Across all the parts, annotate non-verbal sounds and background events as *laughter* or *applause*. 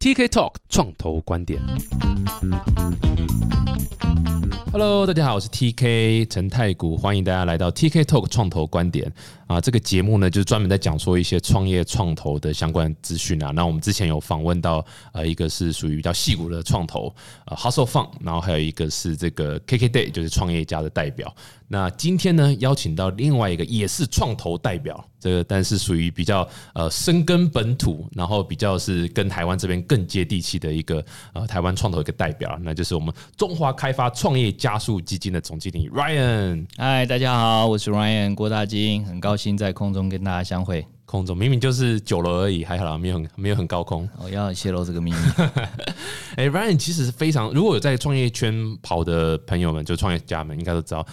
TK Talk 创投观点。Hello，大家好，我是 TK 陈太古，欢迎大家来到 TK Talk 创投观点啊。这个节目呢，就是专门在讲说一些创业创投的相关资讯啊。那我们之前有访问到呃，一个是属于比较细股的创投呃 Hustle Fund，然后还有一个是这个 KK Day，就是创业家的代表。那今天呢，邀请到另外一个也是创投代表，这个但是属于比较呃深耕本土，然后比较是跟台湾这边更接地气的一个呃台湾创投一个代表，那就是我们中华开发创业加速基金的总经理 Ryan。嗨，大家好，我是 Ryan 郭大金，很高兴在空中跟大家相会。空中明明就是九楼而已，还好啦，没有很没有很高空。我要泄露这个秘密。*laughs* 哎，Ryan 其实是非常，如果有在创业圈跑的朋友们，就创业家们应该都知道。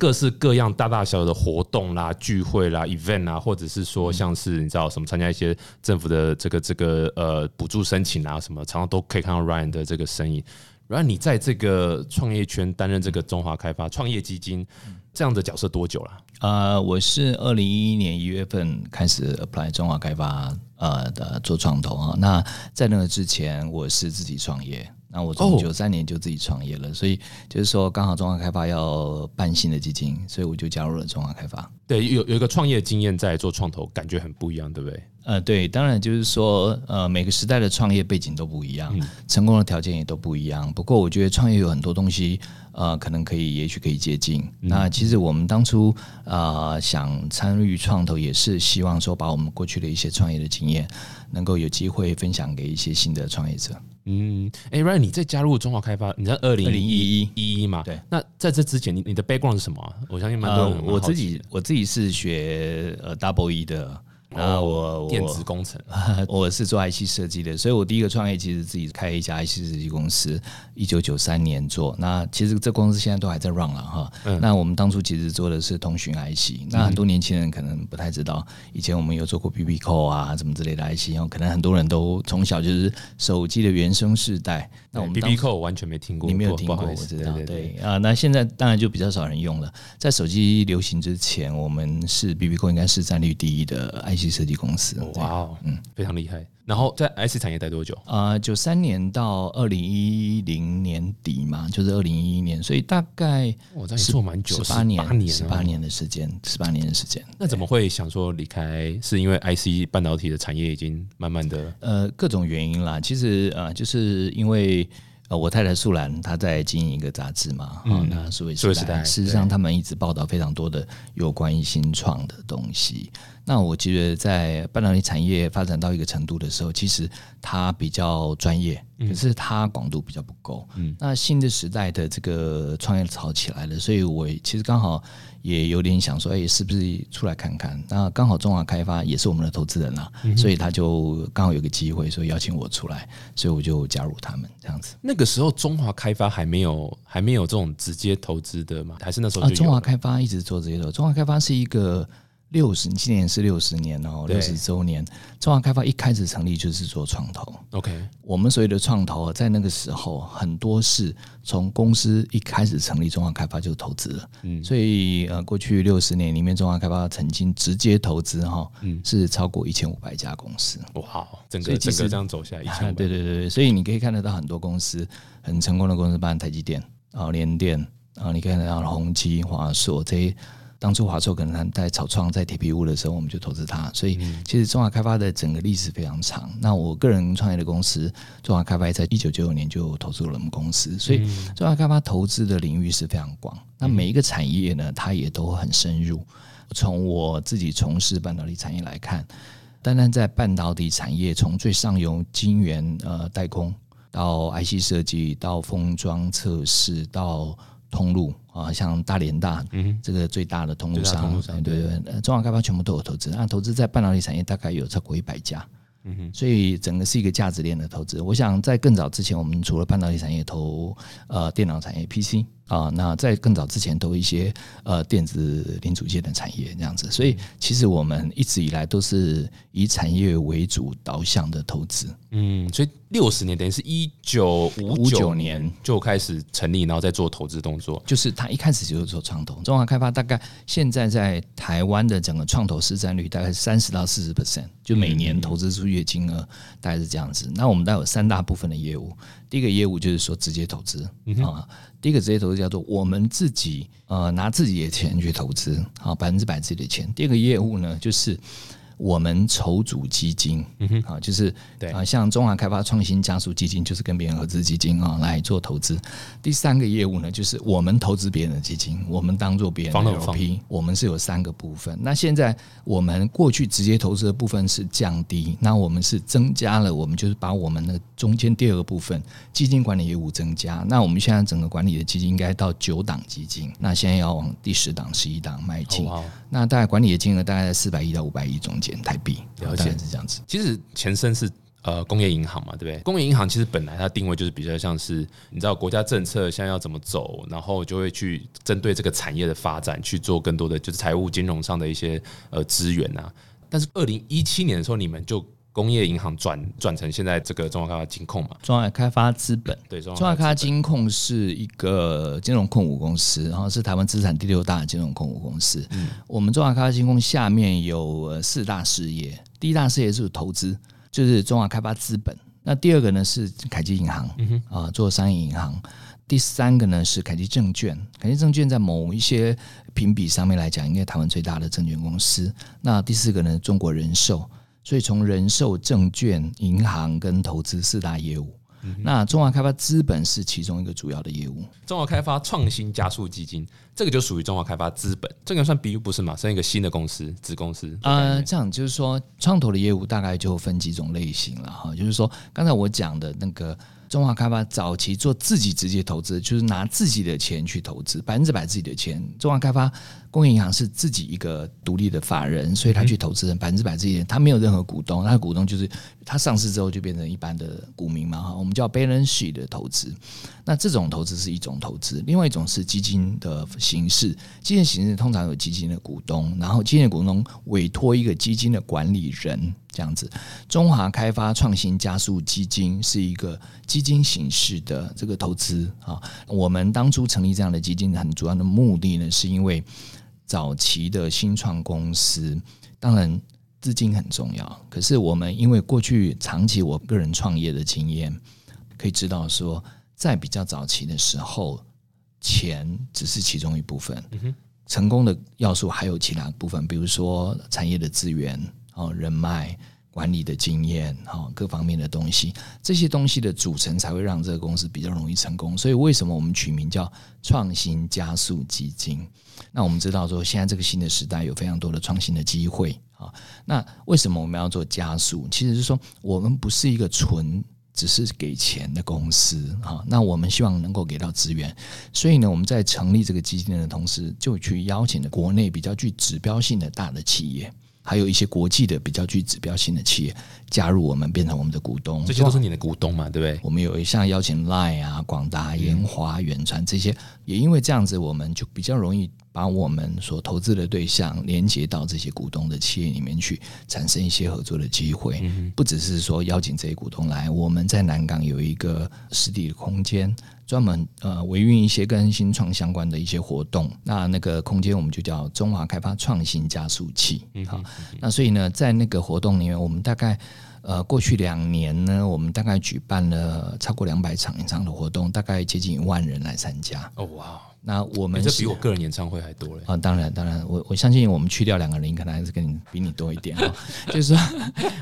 各式各样大大小小的活动啦、聚会啦、event 啊，或者是说像是你知道什么参加一些政府的这个这个呃补助申请啊什么，常常都可以看到 Ryan 的这个身影。然后你在这个创业圈担任这个中华开发创业基金这样的角色多久了？呃，我是二零一一年一月份开始 apply 中华开发呃的做创投啊。那在那个之前，我是自己创业。那我从九三年就自己创业了，所以就是说刚好中华开发要办新的基金，所以我就加入了中华开发。对，有有一个创业经验在做创投，感觉很不一样，对不对？呃，对，当然就是说，呃，每个时代的创业背景都不一样，成功的条件也都不一样。不过我觉得创业有很多东西，呃，可能可以，也许可以接近。那其实我们当初啊想参与创投，也是希望说把我们过去的一些创业的经验，能够有机会分享给一些新的创业者。嗯，哎，Ryan，你在加入中华开发，你在二零一一一一嘛？对。那在这之前，你你的 background 是什么？我相信蛮多人。我自己我自己是学呃 double E 的。然后我电子工程，*laughs* 我是做 IC 设计的，所以我第一个创业其实自己开一家 IC 设计公司，一九九三年做。那其实这公司现在都还在 run 了哈。那我们当初其实做的是通讯 IC，那很多年轻人可能不太知道，以前我们有做过 BB Call 啊，什么之类的 IC，然后可能很多人都从小就是手机的原生世代。那我们 BB Call 完全没听过，你没有听过，我知道。对啊，那现在当然就比较少人用了。在手机流行之前，我们是 BB Call 应该是占率第一的 IC。设计公司，哇哦，嗯，非常厉害。然后在 IC 产业待多久？啊，九三年到二零一零年底嘛，就是二零一一年，所以大概我在做蛮久，十八年，十八年的时间，十八年的时间。那怎么会想说离开？是因为 IC 半导体的产业已经慢慢的呃各种原因啦。其实呃，就是因为。呃，我太太素兰她在经营一个杂志嘛，嗯，那数位时代，事实上他们一直报道非常多的有关于新创的东西。那我觉得在半导体产业发展到一个程度的时候，其实它比较专业，可是它广度比较不够。嗯，那新的时代的这个创业潮起来了，所以我其实刚好。也有点想说，哎，是不是出来看看？那刚好中华开发也是我们的投资人啊，所以他就刚好有个机会，所以邀请我出来，所以我就加入他们这样子。那个时候中华开发还没有还没有这种直接投资的吗？还是那时候？啊，中华开发一直做这些投，中华开发是一个。六十，今年是六十年哦，六十周年。中华开发一开始成立就是做创投。OK，我们所谓的创投，在那个时候很多是从公司一开始成立，中华开发就投资了。嗯，所以呃，过去六十年里面，中华开发曾经直接投资哈，嗯，是超过一千五百家公司。哇，整个整个这样走下来，一千 *laughs* 对对对对，所以你可以看得到很多公司很成功的公司，包括台积电啊、联电啊，你可以看到宏基、华硕这些。当初华硕可能在草创在铁皮屋的时候，我们就投资它。所以其实中华开发的整个历史非常长。那我个人创业的公司中华开发在一九九九年就投资了我们公司，所以中华开发投资的领域是非常广。那每一个产业呢，它也都很深入。从我自己从事半导体产业来看，单单在半导体产业，从最上游晶圆呃代工到 IC 设计，到封装测试，到通路啊，像大连大，这个最大的通路商，对对，中华开发全部都有投资，那投资在半导体产业大概有超过一百家，嗯哼，所以整个是一个价值链的投资。我想在更早之前，我们除了半导体产业投呃电脑产业 PC 啊，那在更早之前都一些呃电子零组件的产业这样子，所以其实我们一直以来都是以产业为主导向的投资。嗯，所以六十年等于是一九五九年就开始成立，然后再做投资动作。就是他一开始就是做创投，中华开发大概现在在台湾的整个创投市占率大概三十到四十 percent，就每年投资出去的金额大概是这样子。那我们大概有三大部分的业务，第一个业务就是说直接投资啊，第一个直接投资叫做我们自己呃拿自己的钱去投资，好百分之百自己的钱。第二个业务呢就是。我们筹组基金，嗯哼，啊，就是对啊，像中华开发创新加速基金，就是跟别人合资基金啊来做投资。第三个业务呢，就是我们投资别人的基金，我们当做别人的 LP。我们是有三个部分。那现在我们过去直接投资的部分是降低，那我们是增加了，我们就是把我们的中间第二个部分基金管理业务增加。那我们现在整个管理的基金应该到九档基金，那现在要往第十档、十一档迈进。那大概管理的金额大概在四百亿到五百亿中间台币，了解是这样子。其实前身是呃工业银行嘛，对不对？工业银行其实本来它定位就是比较像是你知道国家政策现在要怎么走，然后就会去针对这个产业的发展去做更多的就是财务金融上的一些呃资源啊。但是二零一七年的时候，你们就工业银行转转成现在这个中华开发金控嘛？中华开发资本对，中华开发金控是一个金融控股公司，然后是台湾资产第六大金融控股公司。嗯，我们中华开发金控下面有四大事业，第一大事业是投资，就是中华开发资本。那第二个呢是凯基银行，啊，做商业银行。第三个呢是凯基证券，凯基证券在某一些评比上面来讲，应该台湾最大的证券公司。那第四个呢，中国人寿。所以从人寿、证券、银行跟投资四大业务，那中华开发资本是其中一个主要的业务。中华开发创新加速基金，这个就属于中华开发资本，这个算 B 不是嘛？算一个新的公司子公司。呃，这样就是说，创投的业务大概就分几种类型了哈。就是说，刚才我讲的那个。中华开发早期做自己直接投资，就是拿自己的钱去投资，百分之百自己的钱。中华开发工业银行是自己一个独立的法人，所以他去投资人百分之百自己的，他没有任何股东，他的股东就是他上市之后就变成一般的股民嘛哈。我们叫 balance sheet 的投资，那这种投资是一种投资，另外一种是基金的形式。基金形式通常有基金的股东，然后基金的股东委托一个基金的管理人。这样子，中华开发创新加速基金是一个基金形式的这个投资啊。我们当初成立这样的基金，很主要的目的呢，是因为早期的新创公司，当然资金很重要。可是我们因为过去长期我个人创业的经验，可以知道说，在比较早期的时候，钱只是其中一部分，成功的要素还有其他部分，比如说产业的资源。哦，人脉管理的经验，哈，各方面的东西，这些东西的组成才会让这个公司比较容易成功。所以，为什么我们取名叫创新加速基金？那我们知道说，现在这个新的时代有非常多的创新的机会啊。那为什么我们要做加速？其实是说，我们不是一个纯只是给钱的公司啊。那我们希望能够给到资源，所以呢，我们在成立这个基金的同时，就去邀请了国内比较具指标性的大的企业。还有一些国际的比较具指标性的企业加入我们，变成我们的股东，这些都是你的股东嘛，对不对？我们有一项邀请 Line 啊、广达、延华、远传这些，也因为这样子，我们就比较容易把我们所投资的对象连接到这些股东的企业里面去，产生一些合作的机会。不只是说邀请这些股东来，我们在南港有一个实体的空间。专门呃维运一些跟新创相关的一些活动，那那个空间我们就叫中华开发创新加速器。好，那所以呢，在那个活动里面，我们大概呃过去两年呢，我们大概举办了超过两百场以上的活动，大概接近一万人来参加。哦哇，那我们这比我个人演唱会还多嘞啊！当然当然，我我相信我们去掉两个人，可能还是跟你比你多一点啊。*laughs* 就是说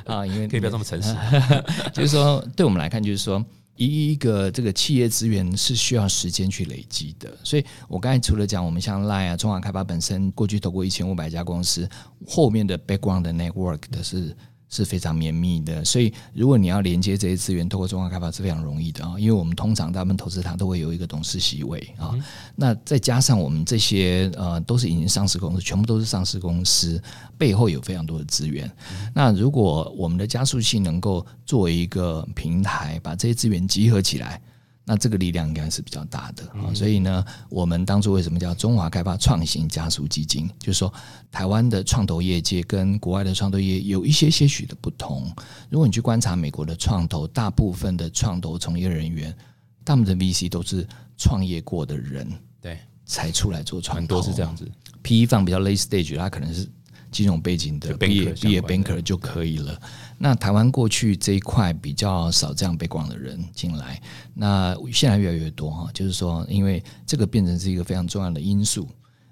啊，因为可以不要这么诚实，*laughs* 就是说对我们来看，就是说。一一个这个企业资源是需要时间去累积的，所以我刚才除了讲我们像 Line 啊、中华开发本身过去投过一千五百家公司，后面的 background 的 network 的是。是非常绵密的，所以如果你要连接这些资源，透过中华开发是非常容易的啊。因为我们通常大部分投资它都会有一个董事席位啊。那再加上我们这些呃都是已经上市公司，全部都是上市公司，背后有非常多的资源。那如果我们的加速器能够作为一个平台，把这些资源集合起来。那这个力量应该是比较大的啊。所以呢，我们当初为什么叫中华开发创新加速基金？就是说，台湾的创投业界跟国外的创投业有一些些许的不同。如果你去观察美国的创投，大部分的创投从业人员，大部分的 VC 都是创业过的人，对，才出来做创投，很多是这样子。PE 放比较 late stage，他可能是。金融背景的毕业毕业 banker 就可以了。那台湾过去这一块比较少这样背光的人进来，那现在越来越多哈。就是说，因为这个变成是一个非常重要的因素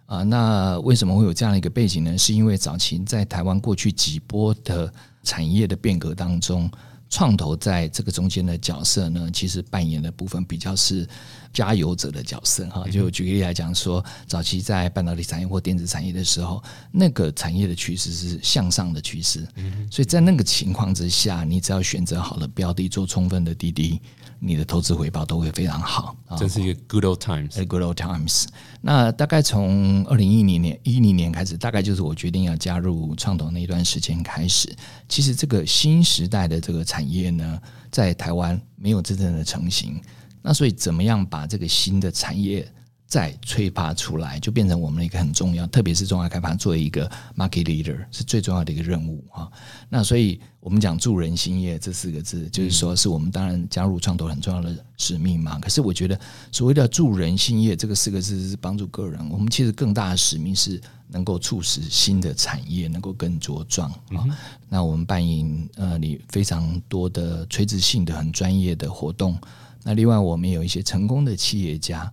啊。那为什么会有这样的一个背景呢？是因为早期在台湾过去几波的产业的变革当中。创投在这个中间的角色呢，其实扮演的部分比较是加油者的角色哈。就举个例来讲说，早期在半导体产业或电子产业的时候，那个产业的趋势是向上的趋势，所以在那个情况之下，你只要选择好了标的，做充分的滴滴。你的投资回报都会非常好，这是一个 good old times，good old times。那大概从二零一零年一零年开始，大概就是我决定要加入创投那一段时间开始。其实这个新时代的这个产业呢，在台湾没有真正的成型。那所以怎么样把这个新的产业？再催发出来，就变成我们一个很重要，特别是中华开发作为一个 market leader 是最重要的一个任务啊。那所以我们讲助人兴业这四个字，就是说是我们当然加入创投很重要的使命嘛。可是我觉得所谓的助人兴业这个四个字是帮助个人，我们其实更大的使命是能够促使新的产业能够更茁壮啊。那我们办营呃，你非常多的垂直性的很专业的活动。那另外我们有一些成功的企业家。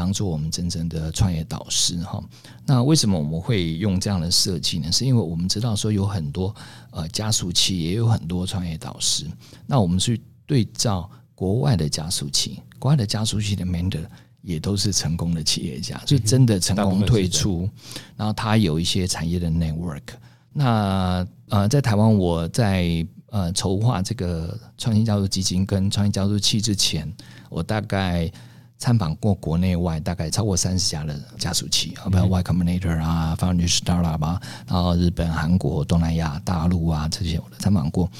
当做我们真正的创业导师哈，那为什么我们会用这样的设计呢？是因为我们知道说有很多呃加速器，也有很多创业导师。那我们去对照国外的加速器，国外的加速器的 mentor 也都是成功的企业家，就真的成功退出，然后他有一些产业的 network。那呃，在台湾，我在呃筹划这个创新加速基金跟创新加速器之前，我大概。参访过国内外大概超过三十家的加速器，啊，比如 Y Combinator 啊，Foundry Startup 啊，然后日本、韩国、东南亚、大陆啊这些我都参访过。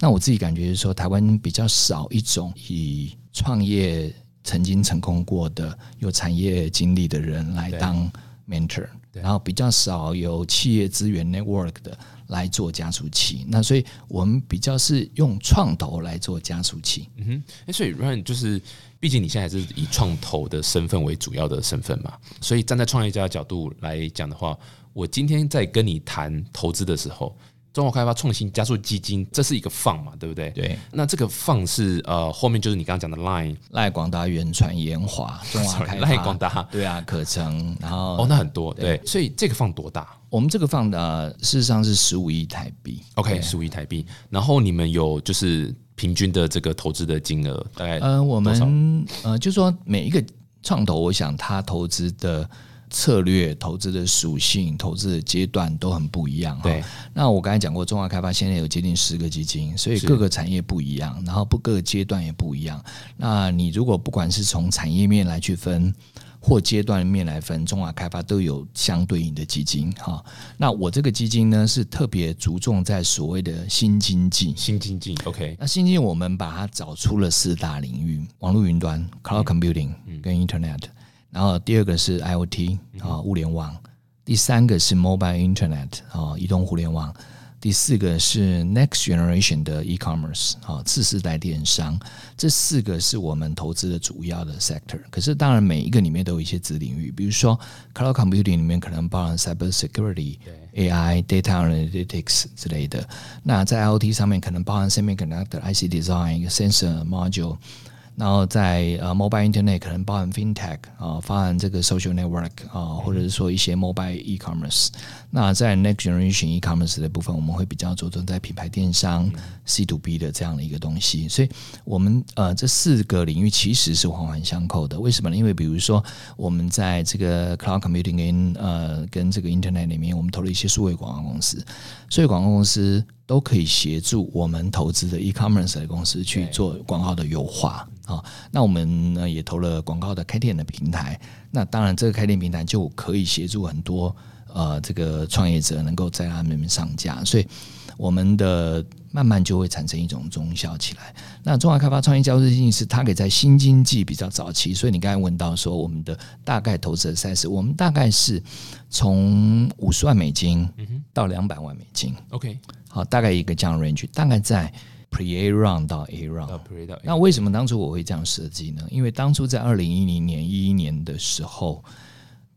那我自己感觉是说，台湾比较少一种以创业曾经成功过的有产业经历的人来当 mentor，然后比较少有企业资源 network 的来做加速器。那所以我们比较是用创投来做加速器。嗯哼，哎，所以 ran 就是。毕竟你现在还是以创投的身份为主要的身份嘛，所以站在创业家的角度来讲的话，我今天在跟你谈投资的时候，中国开发创新加速基金这是一个放嘛，对不对？对。那这个放是呃后面就是你刚刚讲的 Line、赖广达、远传、研华、中华开发、*laughs* 赖广达，对啊，可成，然后哦，那很多对，所以这个放多大？我们这个放的事实上是十五亿台币，OK，十五亿台币。然后你们有就是。平均的这个投资的金额大概呃，我们呃，就说每一个创投，我想他投资的策略、投资的属性、投资的阶段都很不一样。对，那我刚才讲过，中华开发现在有接近十个基金，所以各个产业不一样，然后不各个阶段也不一样。那你如果不管是从产业面来去分。或阶段面来分，中华开发都有相对应的基金哈。那我这个基金呢，是特别着重在所谓的新经济。新经济，OK。那新经济我们把它找出了四大领域：网络云端 （Cloud Computing） 跟 Internet，然后第二个是 IoT 啊，物联网；第三个是 Mobile Internet 啊，移动互联网。第四个是 next generation 的 e-commerce 啊，次世代电商，这四个是我们投资的主要的 sector。可是当然每一个里面都有一些子领域，比如说 cloud computing 里面可能包含 cyber security、AI、data analytics 之类的。那在 IoT 上面可能包含 semiconductor、IC design、sensor module。然后在呃，mobile internet 可能包含 fintech 啊，包含这个 social network 啊，或者是说一些 mobile e-commerce。那在 next generation e-commerce 的部分，我们会比较着重在品牌电商 C to B 的这样的一个东西。所以，我们呃这四个领域其实是环环相扣的。为什么呢？因为比如说我们在这个 cloud computing 跟呃跟这个 internet 里面，我们投了一些数位广告公司，数位广告公司都可以协助我们投资的 e-commerce 的公司去做广告的优化。啊，那我们呢也投了广告的开店的平台，那当然这个开店平台就可以协助很多呃这个创业者能够在他们上架，所以我们的慢慢就会产生一种中效起来。那中华开发创业交易基金是它给在新经济比较早期，所以你刚才问到说我们的大概投资的赛事，我们大概是从五十万美金到两百万美金。OK，好，大概一个这样的 range，大概在 Pre A round 到 A round。到 Pre 到那为什么当初我会这样设计呢？因为当初在二零一零年、一一年的时候，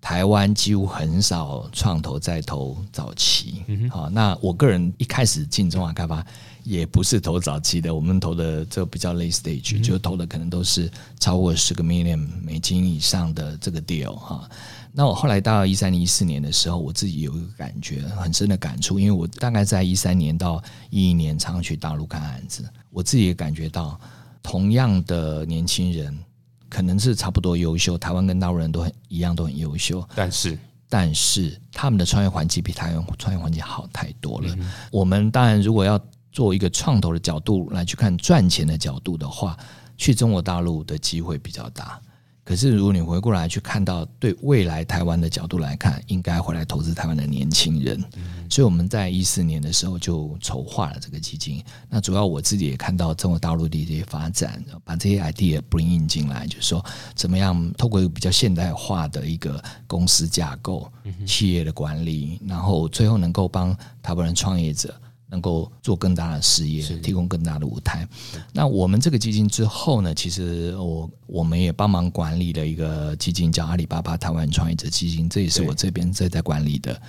台湾几乎很少创投在投早期。好，那我个人一开始进中华开发也不是投早期的，我们投的这比较 late stage，、就投的可能都是超过十个 million 美金以上的这个 deal 哈。那我后来到一三年、一四年的时候，我自己有一个感觉很深的感触，因为我大概在一三年到一一年常常去大陆看案子，我自己也感觉到，同样的年轻人可能是差不多优秀，台湾跟大陆人都很一样，都很优秀，但是但是他们的创业环境比台湾创业环境好太多了。我们当然如果要做一个创投的角度来去看赚钱的角度的话，去中国大陆的机会比较大。可是如果你回过来去看到对未来台湾的角度来看，应该回来投资台湾的年轻人。所以我们在一四年的时候就筹划了这个基金。那主要我自己也看到中国大陆的一些发展，把这些 idea bring in 进来，就是说怎么样透过一个比较现代化的一个公司架构、企业的管理，然后最后能够帮台湾人创业者。能够做更大的事业，提供更大的舞台。那我们这个基金之后呢，其实我我们也帮忙管理了一个基金，叫阿里巴巴台湾创业者基金，这也是我这边在在管理的。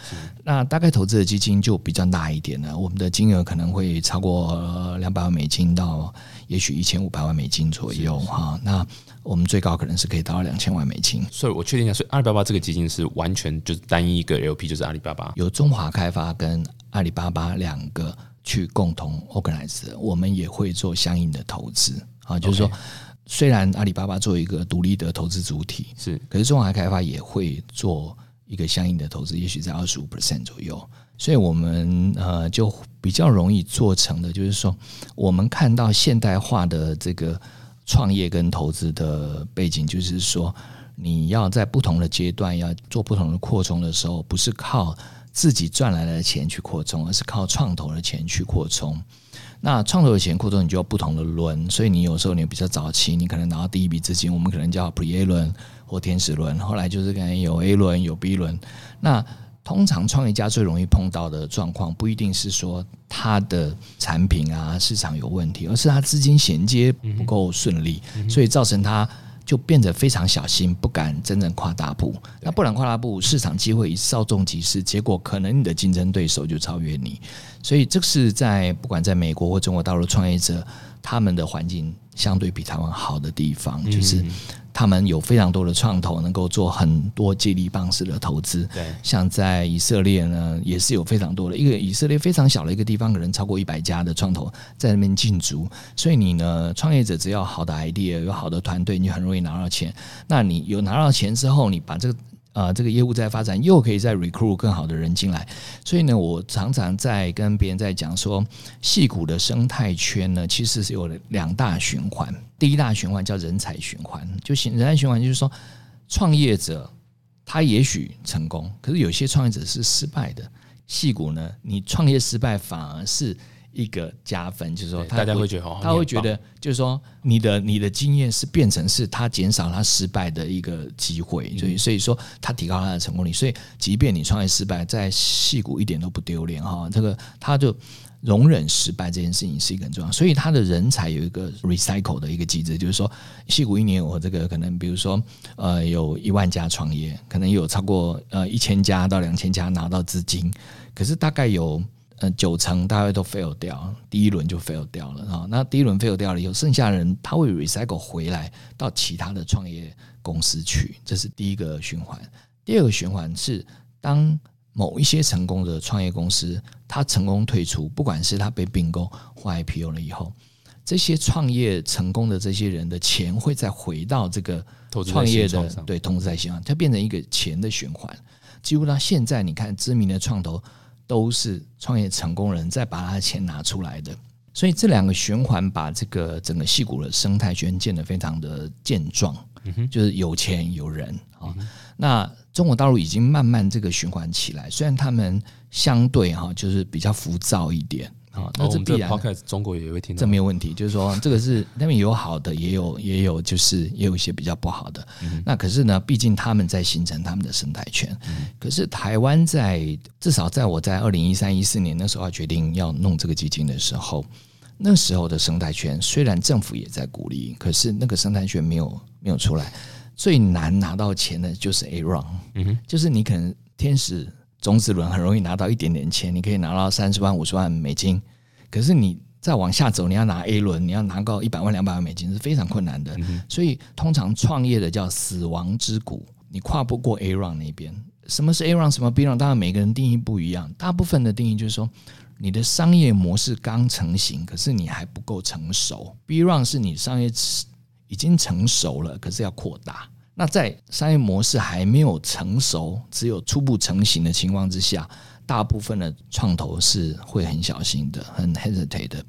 那大概投资的基金就比较大一点了，我们的金额可能会超过两百万美金到也许一千五百万美金左右哈。那我们最高可能是可以达到两千万美金。所以我确定一下，所以阿里巴巴这个基金是完全就是单一一个 LP，就是阿里巴巴。由中华开发跟阿里巴巴两个去共同 organize，我们也会做相应的投资啊，就是说虽然阿里巴巴作为一个独立的投资主体，是可是中华开发也会做一个相应的投资，也许在二十五 percent 左右。所以我们呃就比较容易做成的，就是说我们看到现代化的这个创业跟投资的背景，就是说你要在不同的阶段要做不同的扩充的时候，不是靠自己赚来的钱去扩充，而是靠创投的钱去扩充。那创投的钱扩充，你就要不同的轮，所以你有时候你比较早期，你可能拿到第一笔资金，我们可能叫 Pre A 轮或天使轮，后来就是可能有 A 轮有 B 轮。那通常创业家最容易碰到的状况，不一定是说他的产品啊市场有问题，而是他资金衔接不够顺利，所以造成他就变得非常小心，不敢真正跨大步。那不然跨大步，市场机会一稍纵即逝，结果可能你的竞争对手就超越你。所以这是在不管在美国或中国大陆创业者，他们的环境相对比台湾好的地方，就是他们有非常多的创投，能够做很多接力棒式的投资。对像在以色列呢，也是有非常多的一个以色列非常小的一个地方，可能超过一百家的创投在那边进驻。所以你呢，创业者只要好的 idea，有好的团队，你就很容易拿到钱。那你有拿到钱之后，你把这个呃这个业务在发展，又可以再 recruit 更好的人进来。所以呢，我常常在跟别人在讲说，戏股的生态圈呢，其实是有两大循环。第一大循环叫人才循环，就人才循环就是说，创业者他也许成功，可是有些创业者是失败的。戏股呢，你创业失败反而是一个加分，就是说他大家会觉得哦他会觉得，就是说你的你的经验是变成是他减少他失败的一个机会，所以所以说他提高他的成功率。所以即便你创业失败，在戏股一点都不丢脸哈，这个他就。容忍失败这件事情是一个很重要，所以他的人才有一个 recycle 的一个机制，就是说，戏股一年我这个可能，比如说，呃，有一万家创业，可能有超过呃一千家到两千家拿到资金，可是大概有呃九成大概都 fail 掉，第一轮就 fail 掉了啊。那第一轮 fail 掉了以后，剩下的人他会 recycle 回来到其他的创业公司去，这是第一个循环。第二个循环是当某一些成功的创业公司，它成功退出，不管是它被并购或 IPO 了以后，这些创业成功的这些人的钱会再回到这个创业的对投资在线上，它变成一个钱的循环。几乎到现在，你看知名的创投都是创业成功人再把他的钱拿出来的，所以这两个循环把这个整个戏骨的生态圈建得非常的健壮，就是有钱有人啊。那中国大陆已经慢慢这个循环起来，虽然他们相对哈就是比较浮躁一点，啊，那这必然。Podcast 中国也会听，这没有问题。就是说，这个是 *laughs* 那边有好的，也有也有，就是也有一些比较不好的。那可是呢，毕竟他们在形成他们的生态圈。可是台湾在至少在我在二零一三一四年那时候要决定要弄这个基金的时候，那时候的生态圈虽然政府也在鼓励，可是那个生态圈没有没有出来。最难拿到钱的就是 A round，嗯哼，就是你可能天使种子轮很容易拿到一点点钱，你可以拿到三十万、五十万美金。可是你再往下走，你要拿 A 轮，你要拿到一百万、两百万美金是非常困难的。所以通常创业的叫死亡之谷，你跨不过 A round 那边。什么是 A round？什么 B round？当然每个人定义不一样。大部分的定义就是说，你的商业模式刚成型，可是你还不够成熟。B round 是你商业已经成熟了，可是要扩大。那在商业模式还没有成熟，只有初步成型的情况之下。大部分的创投是会很小心的，很 hesitate 的。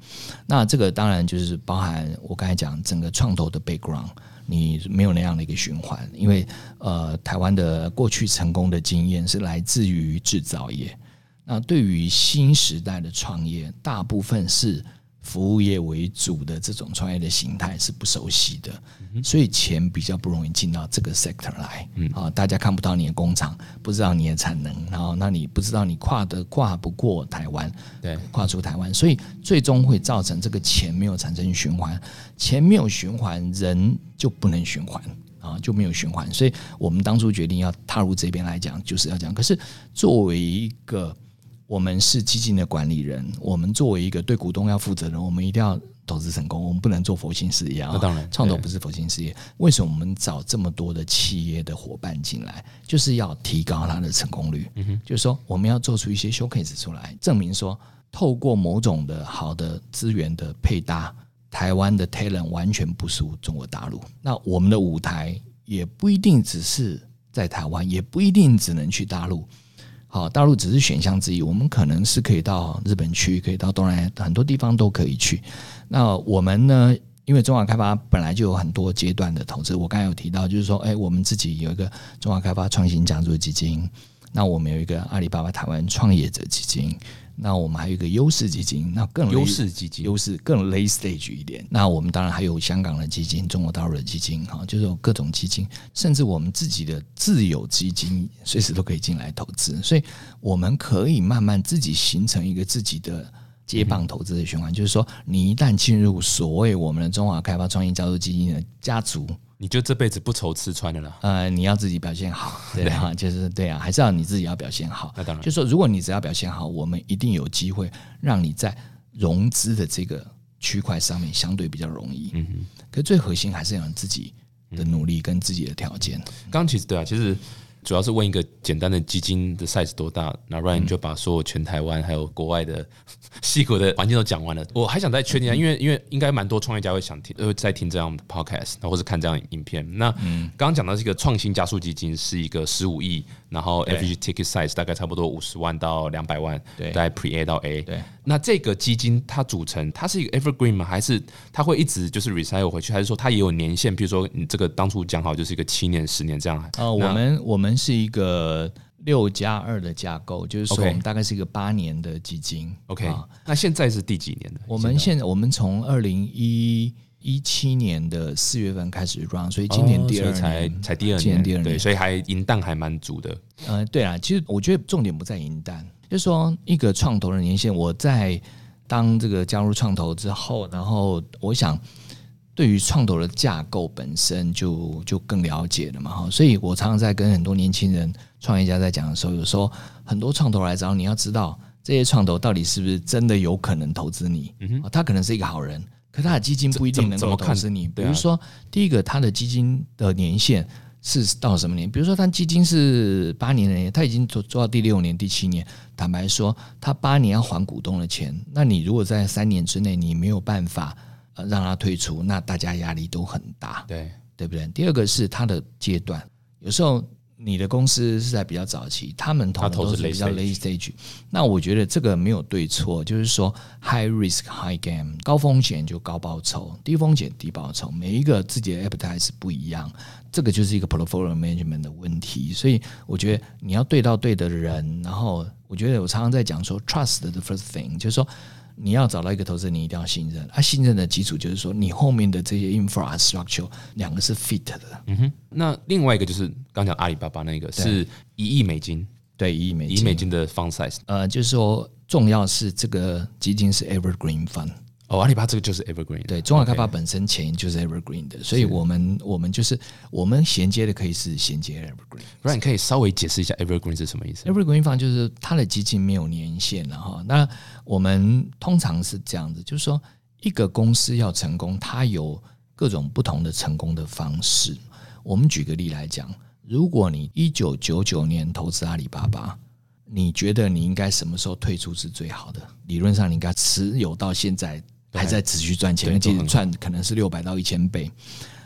那这个当然就是包含我刚才讲整个创投的 background，你没有那样的一个循环，因为呃，台湾的过去成功的经验是来自于制造业。那对于新时代的创业，大部分是。服务业为主的这种创业的形态是不熟悉的，所以钱比较不容易进到这个 sector 来。啊，大家看不到你的工厂，不知道你的产能，然后那你不知道你跨的跨不过台湾，对，跨出台湾，所以最终会造成这个钱没有产生循环，钱没有循环，人就不能循环啊，就没有循环。所以我们当初决定要踏入这边来讲，就是要讲。可是作为一个我们是基金的管理人，我们作为一个对股东要负责人，我们一定要投资成功，我们不能做佛心事业啊。那当然，创投不是佛心事业。为什么我们找这么多的企业的伙伴进来，就是要提高它的成功率。嗯哼，就是说我们要做出一些 showcase 出来，证明说透过某种的好的资源的配搭，台湾的 talent 完全不输中国大陆。那我们的舞台也不一定只是在台湾，也不一定只能去大陆。好，大陆只是选项之一，我们可能是可以到日本去，可以到东南亚很多地方都可以去。那我们呢？因为中华开发本来就有很多阶段的投资，我刚才有提到，就是说，哎，我们自己有一个中华开发创新家族基金，那我们有一个阿里巴巴台湾创业者基金。那我们还有一个优势基金，那更优势基金，优势更 late stage 一点。那我们当然还有香港的基金、中国大陆的基金，哈，就是有各种基金，甚至我们自己的自有基金，随时都可以进来投资。所以我们可以慢慢自己形成一个自己的接棒投资的循环。就是说，你一旦进入所谓我们的中华开发创新加入基金的家族。你就这辈子不愁吃穿的了？呃，你要自己表现好，*laughs* 对啊，就是对啊，还是要你自己要表现好。那当然，就说如果你只要表现好，我们一定有机会让你在融资的这个区块上面相对比较容易。嗯哼，可最核心还是要自己的努力跟自己的条件。刚其实对啊，其实。主要是问一个简单的基金的 size 多大，那 Ryan 就把所有全台湾还有国外的细股的环境都讲完了。我还想再确定一下，因为因为应该蛮多创业家会想听，会在听这样的 podcast，或者看这样影片。那刚刚讲到这个创新加速基金是一个十五亿，然后 average ticket size 大概差不多五十万到两百万，对，在 pre A 到 A。对，那这个基金它组成，它是一个 evergreen 吗？还是它会一直就是 recycle 回去？还是说它也有年限？比如说你这个当初讲好就是一个七年、十年这样？呃，我们我们是一个。呃，六加二的架构，就是说我们大概是一个八年的基金。OK，那现在是第几年的？我们现在我们从二零一一七年的四月份开始 run，所以今年第二才才第二年，第二年，对，所以还银弹还蛮足的。呃，对啊，其实我觉得重点不在银弹，就是说一个创投的年限。我在当这个加入创投之后，然后我想。对于创投的架构本身就就更了解了嘛哈，所以我常常在跟很多年轻人创业家在讲的时候，有时候很多创投来找你，要知道这些创投到底是不是真的有可能投资你，他可能是一个好人，可他的基金不一定能够投资你。比如说，第一个他的基金的年限是到什么年？比如说他基金是八年的年，他已经做做到第六年、第七年，坦白说，他八年要还股东的钱，那你如果在三年之内你没有办法。呃，让他退出，那大家压力都很大，对对不对？第二个是他的阶段，有时候你的公司是在比较早期，他们投都是比较 late stage。那我觉得这个没有对错，就是说 high risk high gain，高风险就高报酬，低风险低报酬，每一个自己的 appetite 是不一样，这个就是一个 portfolio management 的问题。所以我觉得你要对到对的人，然后我觉得我常常在讲说 trust the first thing，就是说。你要找到一个投资人，你一定要信任。啊，信任的基础就是说，你后面的这些 infrastructure 两个是 fit 的。嗯哼，那另外一个就是刚讲阿里巴巴那个是一亿美金，对，一亿美金，一亿美金的 fund size。呃，就是说重要是这个基金是 evergreen fund。哦，阿里巴巴这个就是 evergreen，对，中华开发本身钱就是 evergreen 的，所以我们我们就是我们衔接的可以是衔接 evergreen。不然你可以稍微解释一下 evergreen 是什么意思？evergreen fund 就是它的基金没有年限了哈。那我们通常是这样子，就是说一个公司要成功，它有各种不同的成功的方式。我们举个例来讲，如果你一九九九年投资阿里巴巴，你觉得你应该什么时候退出是最好的？理论上你应该持有到现在。还在持续赚钱，而且赚可能是六百到一千倍。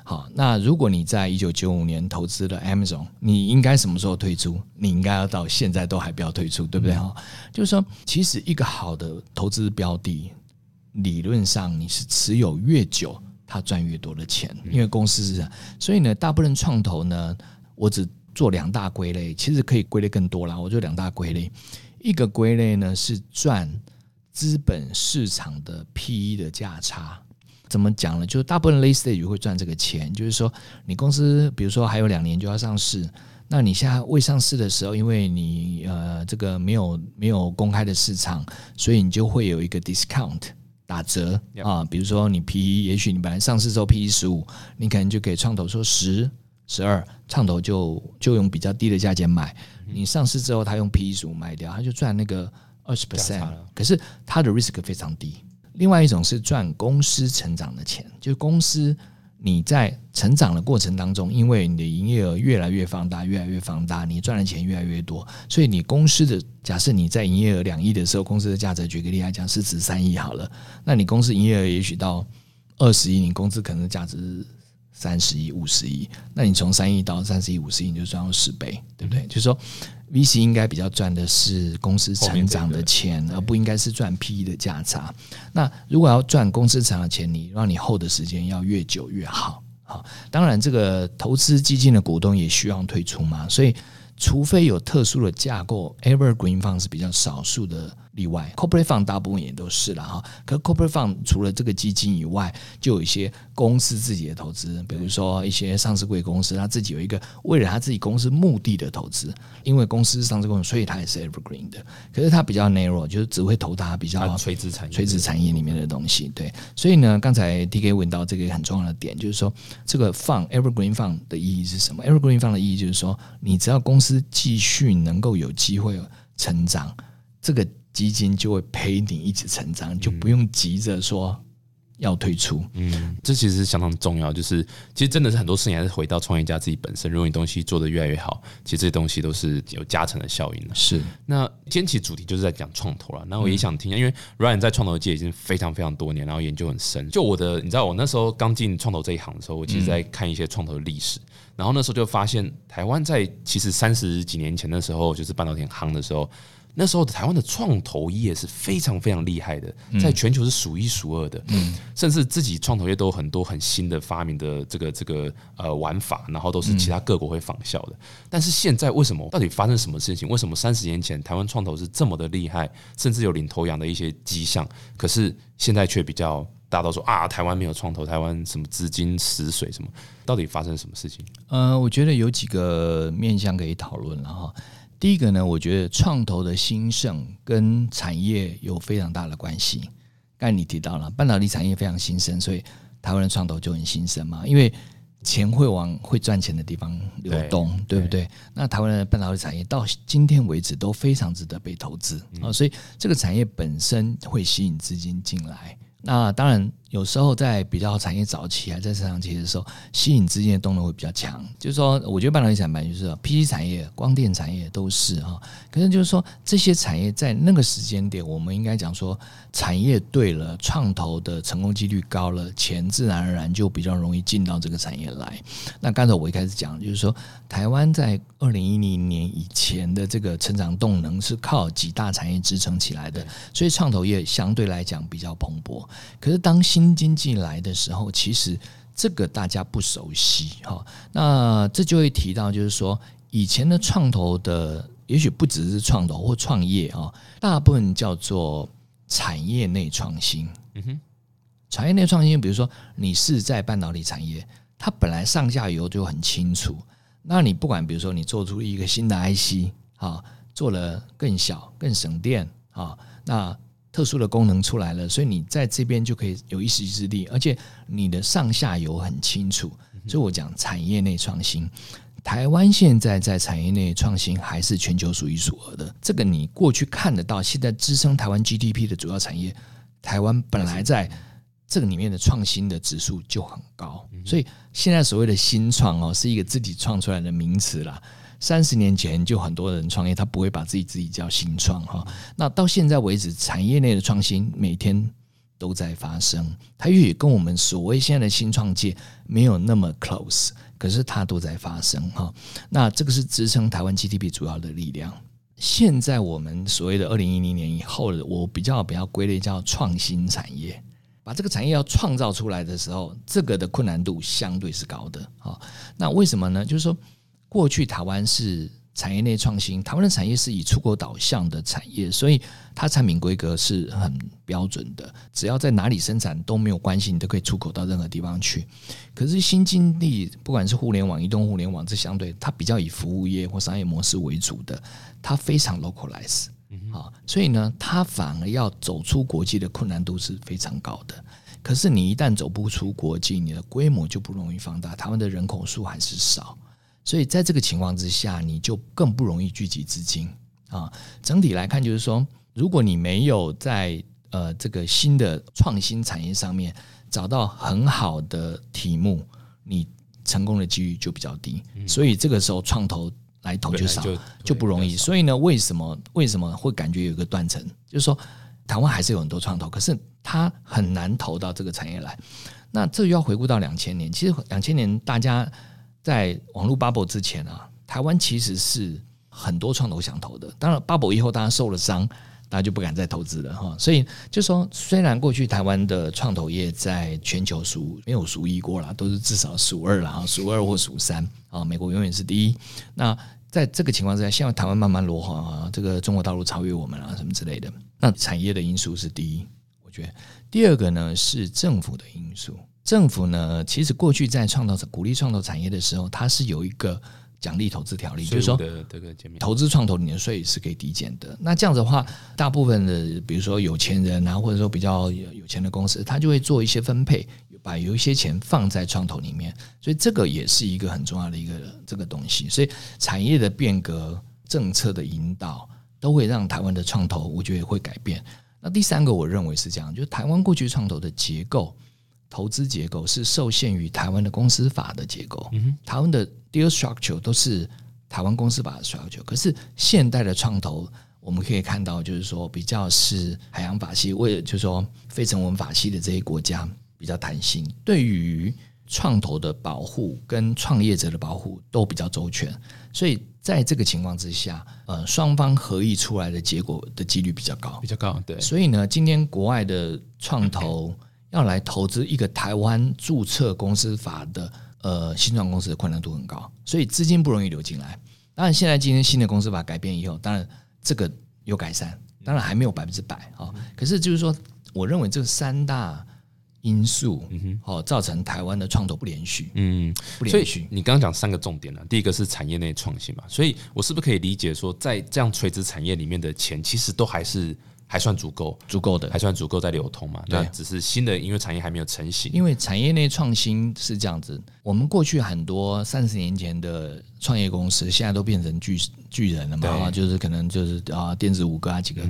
好，那如果你在一九九五年投资了 Amazon，你应该什么时候退出？你应该要到现在都还不要退出，对不对？哈，就是说，其实一个好的投资标的，理论上你是持有越久，它赚越多的钱，因为公司是。所以呢，大部分创投呢，我只做两大归类，其实可以归类更多啦。我就两大归类，一个归类呢是赚。资本市场的 P/E 的价差怎么讲呢？就是大部分 late stage 会赚这个钱，就是说你公司比如说还有两年就要上市，那你现在未上市的时候，因为你呃这个没有没有公开的市场，所以你就会有一个 discount 打折啊。比如说你 P/E，也许你本来上市之后 P/E 十五，你可能就给创投说十、十二，创投就就用比较低的价钱买。你上市之后，他用 P/E 十五卖掉，他就赚那个。二十 percent，可是它的 risk 非常低。另外一种是赚公司成长的钱，就是公司你在成长的过程当中，因为你的营业额越来越放大，越来越放大，你赚的钱越来越多，所以你公司的假设你在营业额两亿的时候，公司的价值举个例来讲是值三亿好了，那你公司营业额也许到二十亿，你公司可能价值三十亿、五十亿，那你从三亿到三十亿、五十亿，你就赚到十倍，对不对？就是说。VC 应该比较赚的是公司成长的钱，而不应该是赚 PE 的价差。那如果要赚公司成长的钱，你让你后的时间要越久越好。好，当然这个投资基金的股东也需要退出嘛，所以除非有特殊的架构，Evergreen Fund 是比较少数的。例外，corporate fund 大部分也都是了哈。可 corporate fund 除了这个基金以外，就有一些公司自己的投资，比如说一些上市贵公司，他自己有一个为了他自己公司目的的投资。因为公司上市公司，所以它也是 evergreen 的。可是它比较 narrow，就是只会投它比较垂直产业、垂直产业里面的东西。对，所以呢，刚才 T K 问到这个很重要的点，就是说这个 fund evergreen fund 的意义是什么？evergreen fund 的意义就是说，你只要公司继续能够有机会成长，这个。基金就会陪你一起成长，就不用急着说要退出。嗯，这其实相当重要。就是其实真的是很多事情还是回到创业家自己本身。如果你东西做得越来越好，其实这些东西都是有加成的效应的。是。那今天其实主题就是在讲创投了。那我也想听，因为 Ryan 在创投界已经非常非常多年，然后研究很深。就我的，你知道，我那时候刚进创投这一行的时候，我其实在看一些创投的历史。然后那时候就发现，台湾在其实三十几年前的时候，就是半导体夯的时候。那时候台湾的创投业是非常非常厉害的，在全球是数一数二的，甚至自己创投业都有很多很新的发明的这个这个呃玩法，然后都是其他各国会仿效的。但是现在为什么？到底发生什么事情？为什么三十年前台湾创投是这么的厉害，甚至有领头羊的一些迹象？可是现在却比较大家都说啊，台湾没有创投，台湾什么资金死水什么？到底发生什么事情？呃，我觉得有几个面向可以讨论了哈。第一个呢，我觉得创投的兴盛跟产业有非常大的关系。刚才你提到了半导体产业非常兴盛，所以台湾的创投就很兴盛嘛，因为钱会往会赚钱的地方流动，对不对？那台湾的半导体产业到今天为止都非常值得被投资啊，所以这个产业本身会吸引资金进来。那当然。有时候在比较产业早期还在成长期的时候，吸引资金的动能会比较强。就是说，我觉得半导体产业就是 PC 产业、光电产业都是哈。可是就是说，这些产业在那个时间点，我们应该讲说，产业对了，创投的成功几率高了，钱自然而然就比较容易进到这个产业来。那刚才我一开始讲，就是说，台湾在二零一零年以前的这个成长动能是靠几大产业支撑起来的，所以创投业相对来讲比较蓬勃。可是当新经济来的时候，其实这个大家不熟悉哈。那这就会提到，就是说以前的创投的，也许不只是创投或创业啊，大部分叫做产业内创新。嗯哼，产业内创新，比如说你是在半导体产业，它本来上下游就很清楚。那你不管比如说你做出一个新的 IC 啊，做了更小、更省电啊，那特殊的功能出来了，所以你在这边就可以有一席之地，而且你的上下游很清楚。所以我讲产业内创新。台湾现在在产业内创新还是全球数一数二的，这个你过去看得到。现在支撑台湾 GDP 的主要产业，台湾本来在这个里面的创新的指数就很高，所以现在所谓的新创哦，是一个自己创出来的名词啦。三十年前就很多人创业，他不会把自己自己叫新创哈。那到现在为止，产业内的创新每天都在发生，它也跟我们所谓现在的新创界没有那么 close。可是它都在发生哈，那这个是支撑台湾 GDP 主要的力量。现在我们所谓的二零一零年以后的，我比较比较归类叫创新产业，把这个产业要创造出来的时候，这个的困难度相对是高的啊。那为什么呢？就是说过去台湾是。产业内创新，台湾的产业是以出口导向的产业，所以它产品规格是很标准的，只要在哪里生产都没有关系，你都可以出口到任何地方去。可是新经济，不管是互联网、移动互联网，这相对它比较以服务业或商业模式为主的，它非常 localize 啊，所以呢，它反而要走出国际的困难度是非常高的。可是你一旦走不出国际，你的规模就不容易放大。台湾的人口数还是少。所以在这个情况之下，你就更不容易聚集资金啊。整体来看，就是说，如果你没有在呃这个新的创新产业上面找到很好的题目，你成功的几率就比较低。所以这个时候创投来投就少，就不容易。所以呢，为什么为什么会感觉有一个断层？就是说，台湾还是有很多创投，可是它很难投到这个产业来。那这又要回顾到两千年，其实两千年大家。在网络 bubble 之前啊，台湾其实是很多创投想投的。当然，bubble 以后大家受了伤，大家就不敢再投资了哈。所以就说，虽然过去台湾的创投业在全球数没有数一过了，都是至少数二了啊，数二或数三啊。美国永远是第一。那在这个情况之下，现在台湾慢慢落后啊，这个中国大陆超越我们啊什么之类的。那产业的因素是第一，我觉得第二个呢是政府的因素。政府呢，其实过去在创造鼓励创投产业的时候，它是有一个奖励投资条例，就是说投资创投你的税是可以抵减的。那这样子的话，大部分的比如说有钱人啊，或者说比较有钱的公司，他就会做一些分配，把有一些钱放在创投里面。所以这个也是一个很重要的一个这个东西。所以产业的变革、政策的引导，都会让台湾的创投，我觉得会改变。那第三个，我认为是这样，就是台湾过去创投的结构。投资结构是受限于台湾的公司法的结构，台湾的 deal structure 都是台湾公司法的 structure。可是现代的创投，我们可以看到，就是说比较是海洋法系，为了就是说非成文法系的这些国家比较弹性，对于创投的保护跟创业者的保护都比较周全。所以在这个情况之下，呃，双方合意出来的结果的几率比较高，比较高。对，所以呢，今天国外的创投。*clears throat* 要来投资一个台湾注册公司法的呃新创公司的困难度很高，所以资金不容易流进来。当然，现在今天新的公司法改变以后，当然这个有改善，当然还没有百分之百啊。可是就是说，我认为这三大因素，哦，造成台湾的创投不连续，嗯，不连续。你刚刚讲三个重点了，第一个是产业内创新嘛，所以我是不是可以理解说，在这样垂直产业里面的钱，其实都还是。还算足够，足够的，还算足够在流通嘛？那只是新的，音乐产业还没有成型。因为产业内创新是这样子，我们过去很多三十年前的创业公司，现在都变成巨巨人了嘛？就是可能就是啊，电子五哥啊几个，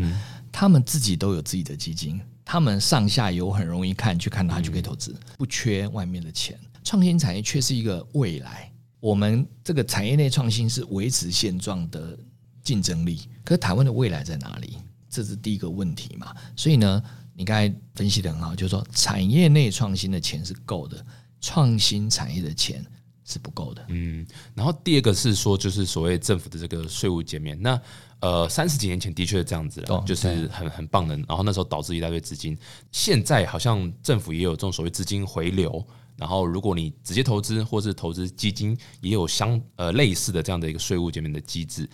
他们自己都有自己的基金，他们上下游很容易看，去看他就可以投资，不缺外面的钱。创新产业却是一个未来，我们这个产业内创新是维持现状的竞争力，可是台湾的未来在哪里？这是第一个问题嘛，所以呢，你刚才分析的很好，就是说产业内创新的钱是够的，创新产业的钱是不够的。嗯，然后第二个是说，就是所谓政府的这个税务减免，那呃三十几年前的确是这样子，就是很很棒的，然后那时候导致一大堆资金，现在好像政府也有这种所谓资金回流，然后如果你直接投资或是投资基金，也有相呃类似的这样的一个税务减免的机制。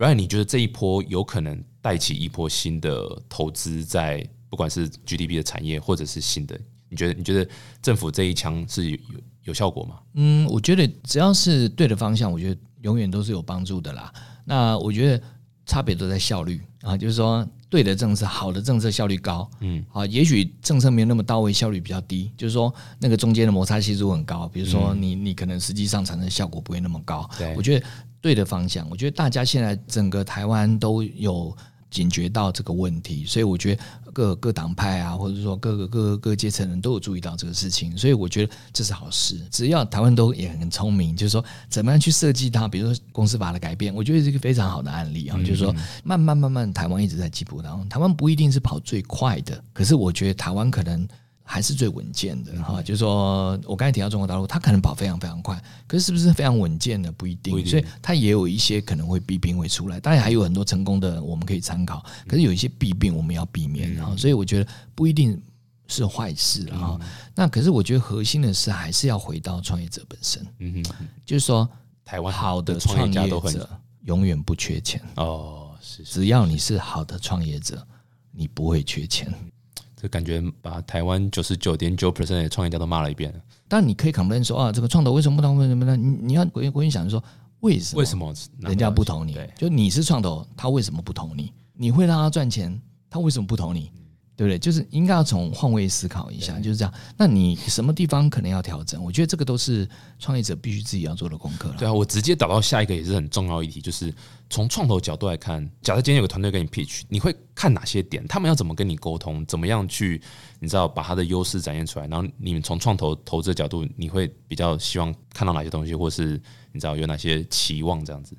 然后你觉得这一波有可能带起一波新的投资在不管是 GDP 的产业或者是新的，你觉得你觉得政府这一枪是有有有效果吗？嗯，我觉得只要是对的方向，我觉得永远都是有帮助的啦。那我觉得差别都在效率啊，就是说对的政策、好的政策效率高，嗯，啊，也许政策没有那么到位，效率比较低，就是说那个中间的摩擦系数很高。比如说你你可能实际上产生效果不会那么高。对我觉得对的方向，我觉得大家现在整个台湾都有警觉到这个问题，所以我觉得各各党派啊，或者说各个各个各个阶层人都有注意到这个事情，所以我觉得这是好事。只要台湾都也很聪明，就是说怎么样去设计它，比如说公司法的改变，我觉得是一个非常好的案例啊。就是说慢慢慢慢，台湾一直在进步当中。台湾不一定是跑最快的，可是我觉得台湾可能。还是最稳健的哈，就是说我刚才提到中国大陆，它可能跑非常非常快，可是是不是非常稳健呢？不一定，所以它也有一些可能会弊病会出来。当然还有很多成功的我们可以参考，可是有一些弊病我们要避免啊。所以我觉得不一定是坏事啊。那可是我觉得核心的是还是要回到创业者本身，嗯哼，就是说台湾好的创业者永远不缺钱哦，是只要你是好的创业者，你不会缺钱。就感觉把台湾九十九点九 percent 的创业家都骂了一遍。但你可以 complain 说啊，这个创投为什么不同？为什么呢？你你要回回想说，为什么？为什么人家不投你？就你是创投，他为什么不投你？你会让他赚钱，他为什么不投你？对不对？就是应该要从换位思考一下，就是这样。那你什么地方可能要调整？我觉得这个都是创业者必须自己要做的功课了。对啊，我直接导到下一个也是很重要议题，就是从创投角度来看，假设今天有个团队跟你 pitch，你会看哪些点？他们要怎么跟你沟通？怎么样去你知道把他的优势展现出来？然后你们从创投投资的角度，你会比较希望看到哪些东西，或是你知道有哪些期望这样子？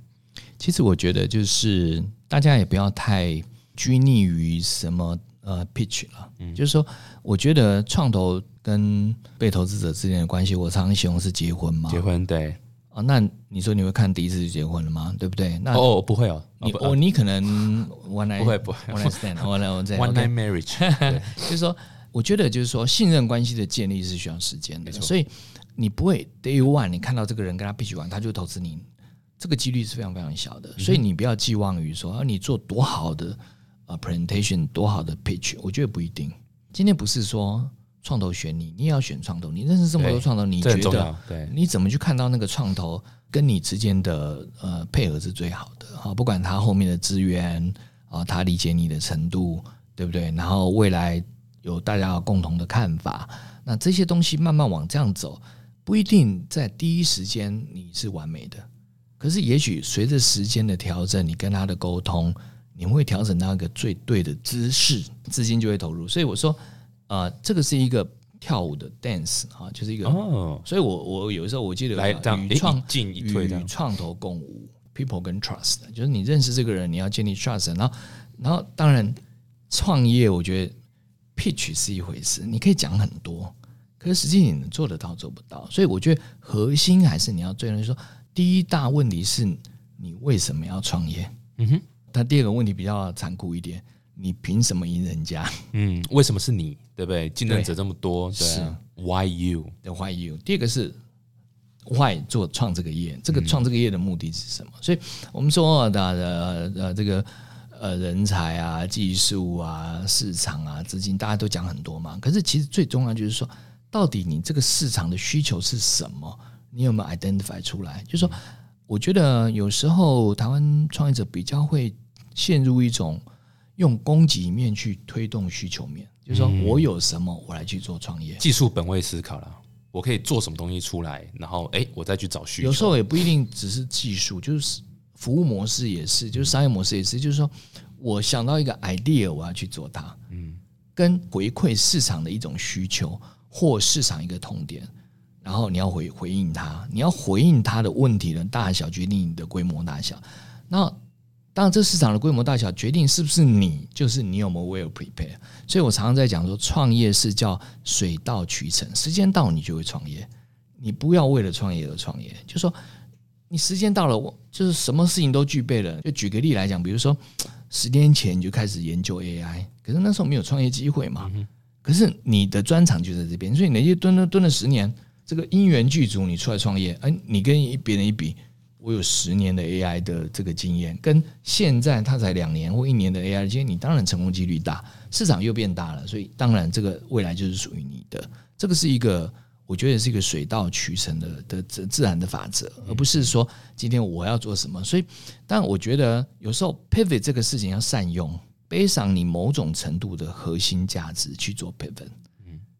其实我觉得就是大家也不要太拘泥于什么。呃，pitch 了，就是说，我觉得创投跟被投资者之间的关系，我常常形容是结婚嘛。结婚对。啊，那你说你会看第一次就结婚了吗？对不对？那哦，不会哦，你哦，你可能 *laughs* one night 不会不会。one night stand，one *laughs* night marriage，*laughs* 就是说，我觉得就是说，信任关系的建立是需要时间的，所以你不会 day one 你看到这个人跟他 pitch 完，他就投资你，这个几率是非常非常小的，所以你不要寄望于说啊，你做多好的。啊，presentation 多好的 pitch，我觉得不一定。今天不是说创投选你，你也要选创投。你认识这么多创投，你觉得对？你怎么去看到那个创投跟你之间的呃配合是最好的？哈，不管他后面的资源啊，他理解你的程度，对不对？然后未来有大家共同的看法，那这些东西慢慢往这样走，不一定在第一时间你是完美的。可是也许随着时间的调整，你跟他的沟通。你会调整到一个最对的姿势，资金就会投入。所以我说，呃，这个是一个跳舞的 dance 啊，就是一个。哦。所以我我有时候我记得来与创进一退与创投共舞，people 跟 trust，就是你认识这个人，你要建立 trust。然后，然后当然创业，我觉得 pitch 是一回事，你可以讲很多，可是实际你能做得到做不到。所以我觉得核心还是你要最人说，第一大问题是你为什么要创业？嗯哼。他第二个问题比较残酷一点，你凭什么赢人家？嗯，为什么是你？对不对？竞争者这么多，是 Why you？Why you？第二个是 Why 做创这个业？这个创这个业的目的是什么？所以我们说的呃呃这个呃人才啊、技术啊、市场啊、资金，大家都讲很多嘛。可是其实最重要就是说，到底你这个市场的需求是什么？你有没有 identify 出来？就是说。我觉得有时候台湾创业者比较会陷入一种用供给面去推动需求面，就是说我有什么我来去做创业，技术本位思考了，我可以做什么东西出来，然后哎，我再去找需求。有时候也不一定只是技术，就是服务模式也是，就是商业模式也是，就是说我想到一个 idea，我要去做它，嗯，跟回馈市场的一种需求或市场一个痛点。然后你要回回应他，你要回应他的问题的大小决定你的规模大小。那当然，这市场的规模大小决定是不是你，就是你有没有 well prepare。所以我常常在讲说，创业是叫水到渠成，时间到你就会创业。你不要为了创业而创业，就说你时间到了，我就是什么事情都具备了。就举个例来讲，比如说十年前你就开始研究 AI，可是那时候没有创业机会嘛。可是你的专长就在这边，所以你那些蹲了蹲了十年。这个因缘具足，你出来创业，哎，你跟别人一比，我有十年的 AI 的这个经验，跟现在他才两年或一年的 AI 的经验，你当然成功几率大，市场又变大了，所以当然这个未来就是属于你的。这个是一个我觉得是一个水到渠成的的自自然的法则，而不是说今天我要做什么。所以，但我觉得有时候 pivot 这个事情要善用，背上你某种程度的核心价值去做 pivot。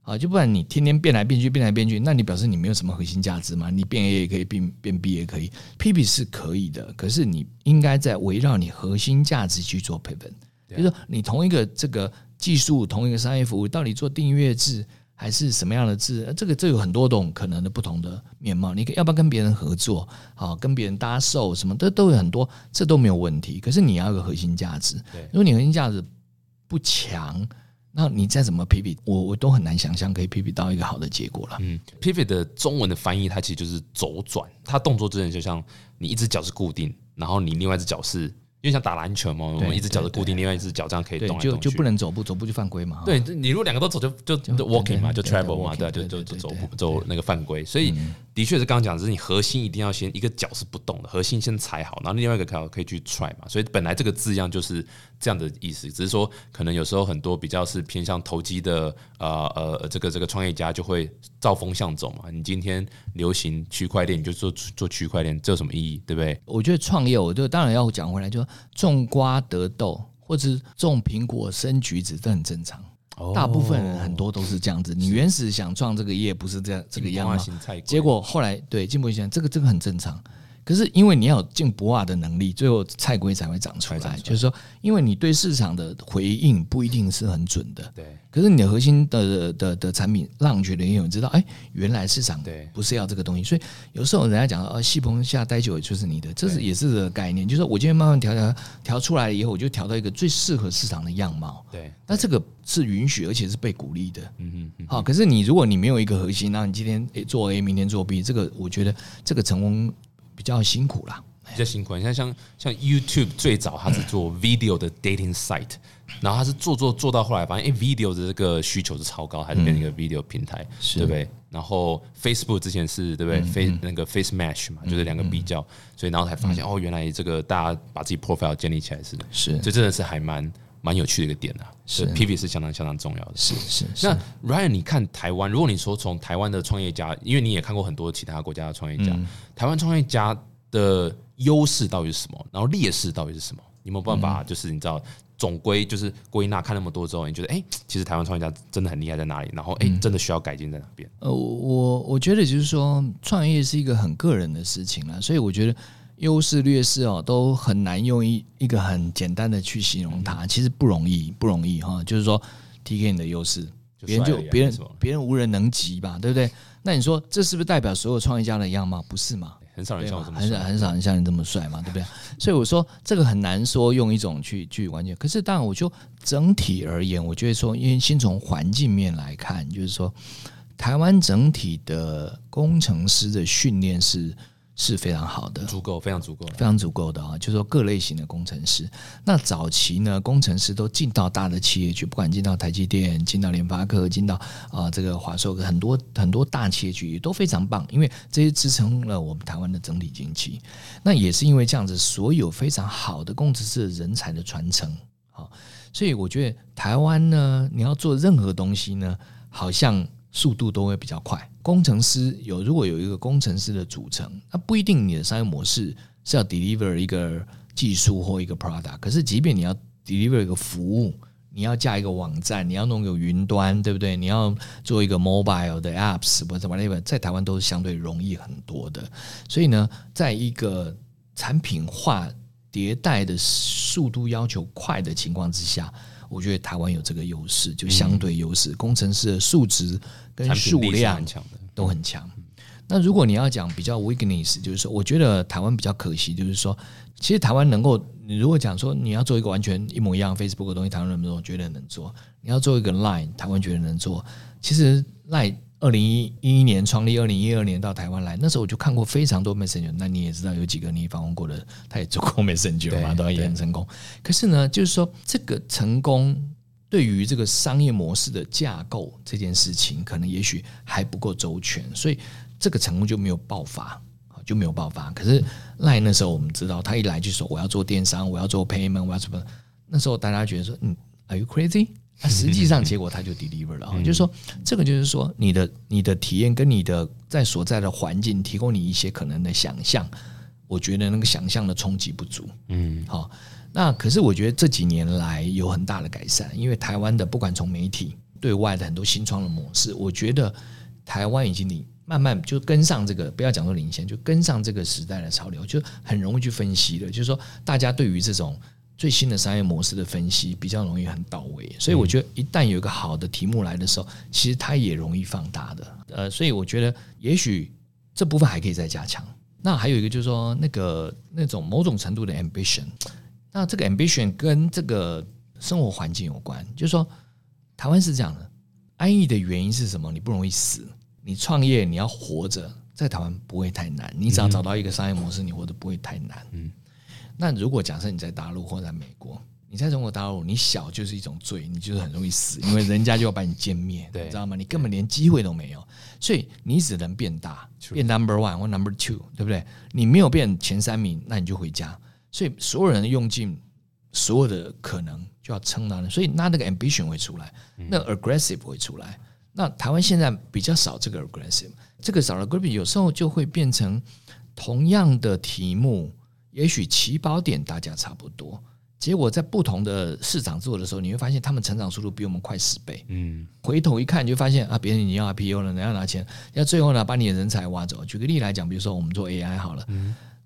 啊，就不然你天天变来变去，变来变去，那你表示你没有什么核心价值吗？你变 A 也可以，变变 B 也可以，P P 是可以的，可是你应该在围绕你核心价值去做配分。比如说，你同一个这个技术，同一个商业服务，到底做订阅制还是什么样的制？这个这有很多种可能的不同的面貌。你要不要跟别人合作？好，跟别人搭售什么的都有很多，这都没有问题。可是你要有个核心价值。如果你核心价值不强。那你再怎么 pivot，我我都很难想象可以 pivot 到一个好的结果了。嗯，pivot 的中文的翻译，它其实就是走转。它动作真的就像你一只脚是固定，然后你另外一只脚是。因为像打篮球嘛，我们一只脚是固定，另外一只脚这样可以动来动去，就就不能走步，走步就犯规嘛。对，你如果两个都走，就就 walking 嘛，就 travel 嘛，对，就就就走走那个犯规。所以的确是刚刚讲，是你核心一定要先一个脚是不动的，核心先踩好，然后另外一个脚可以去 try 嘛。所以本来这个字样就是这样的意思，只是说可能有时候很多比较是偏向投机的呃呃这个这个创业家就会照风向走嘛。你今天流行区块链，你就做做区块链，这有什么意义？对不对？我觉得创业，我就当然要讲回来就。种瓜得豆，或者种苹果生橘子，这很正常。大部分人很多都是这样子。你原始想创这个业，不是这样这个样吗？结果后来对进步一下，这个这个很正常。可是因为你要有进不化的能力，最后菜龟才会长出来。就是说，因为你对市场的回应不一定是很准的。对。可是你的核心的的的产品，让觉得有人知道，哎，原来市场对不是要这个东西。所以有时候人家讲，呃，戏棚下待久就是你的，这是也是个概念。就是说我今天慢慢调调调出来以后，我就调到一个最适合市场的样貌。对。那这个是允许，而且是被鼓励的。嗯嗯。好，可是你如果你没有一个核心，那你今天诶做 A，明天做 B，这个我觉得这个成功。比较辛苦啦，比较辛苦。你看，像像 YouTube 最早它是做 *clears throat* video 的 dating site，然后它是做做做到后来，发现哎，video 的这个需求是超高，还是变成一个 video 平台，对不对？然后 Facebook 之前是对不对？Face 那个 Face Match 嘛，就是两个比较，所以然后才发现哦，原来这个大家把自己 profile 建立起来是是，这真的是还蛮蛮有趣的一个点啊。是 PV 是相当相当重要的。是是。那 Ryan，你看台湾，如果你说从台湾的创业家，因为你也看过很多其他国家的创业家，台湾创业家。的优势到底是什么？然后劣势到底是什么？你有没有办法？就是你知道，总归就是归纳看那么多之后，你觉得哎，其实台湾创业家真的很厉害在哪里？然后哎，真的需要改进在哪边？呃，我我觉得就是说，创业是一个很个人的事情了，所以我觉得优势劣势哦，都很难用一一个很简单的去形容它。其实不容易，不容易哈。就是说，T K 你的优势，别人就别人别人无人能及吧，对不对？那你说这是不是代表所有创业家的样貌？不是嘛？很少人像我这么很少很少人像你这么帅嘛，对不对？所以我说这个很难说用一种去去完全。可是当然，我就整体而言，我觉得说，因为先从环境面来看，就是说，台湾整体的工程师的训练是。是非常好的，足够，非常足够，非常足够的啊！就是说各类型的工程师，那早期呢，工程师都进到大的企业去，不管进到台积电、进到联发科、进到啊这个华硕，很多很多大企业去也都非常棒，因为这些支撑了我们台湾的整体经济。那也是因为这样子，所有非常好的工程师人才的传承啊，所以我觉得台湾呢，你要做任何东西呢，好像。速度都会比较快。工程师有如果有一个工程师的组成，那不一定你的商业模式是要 deliver 一个技术或一个 product。可是，即便你要 deliver 一个服务，你要架一个网站，你要弄个云端，对不对？你要做一个 mobile 的 apps 或者 whatever，在台湾都是相对容易很多的。所以呢，在一个产品化迭代的速度要求快的情况之下。我觉得台湾有这个优势，就相对优势，工程师的素质跟数量都很强。那如果你要讲比较 weakness，就是说，我觉得台湾比较可惜，就是说，其实台湾能够，你如果讲说你要做一个完全一模一样 Facebook 的东西，台湾能不能做？觉得能做。你要做一个 Line，台湾觉得能做。其实 Line。二零一一年创立，二零一二年到台湾来，那时候我就看过非常多 Messenger。那你也知道有几个你访问过的，他也做过 *laughs* Messenger 嘛，都也很成功。可是呢，就是说这个成功对于这个商业模式的架构这件事情，可能也许还不够周全，所以这个成功就没有爆发。就没有爆发。可是赖那时候我们知道，他一来就说我要做电商，我要做 payment，我要什么？那时候大家觉得说，嗯，Are you crazy？那实际上结果他就 deliver 了 *laughs* 啊，就是说这个就是说你的你的体验跟你的在所在的环境提供你一些可能的想象，我觉得那个想象的冲击不足。嗯，好，那可是我觉得这几年来有很大的改善，因为台湾的不管从媒体对外的很多新创的模式，我觉得台湾已经领慢慢就跟上这个，不要讲说领先，就跟上这个时代的潮流，就很容易去分析了。就是说大家对于这种。最新的商业模式的分析比较容易很到位，所以我觉得一旦有一个好的题目来的时候，其实它也容易放大的。呃，所以我觉得也许这部分还可以再加强。那还有一个就是说，那个那种某种程度的 ambition，那这个 ambition 跟这个生活环境有关。就是说，台湾是这样的，安逸的原因是什么？你不容易死，你创业你要活着，在台湾不会太难。你只要找到一个商业模式，你活得不会太难。嗯。那如果假设你在大陆或在美国，你在中国大陆，你小就是一种罪，你就是很容易死，因为人家就要把你歼灭，*laughs* 你知道吗？你根本连机会都没有，所以你只能变大，变 number one 或 number two，对不对？你没有变前三名，那你就回家。所以所有人用尽所有的可能，就要撑到那，所以那那个 ambition 会出来，那 aggressive 会出来。那台湾现在比较少这个 aggressive，这个少了 aggressive，有时候就会变成同样的题目。也许起跑点大家差不多，结果在不同的市场做的时候，你会发现他们成长速度比我们快十倍。嗯，回头一看就发现啊，别人已经要 IPO 了，人家拿钱，要最后呢把你的人才挖走。举个例来讲，比如说我们做 AI 好了，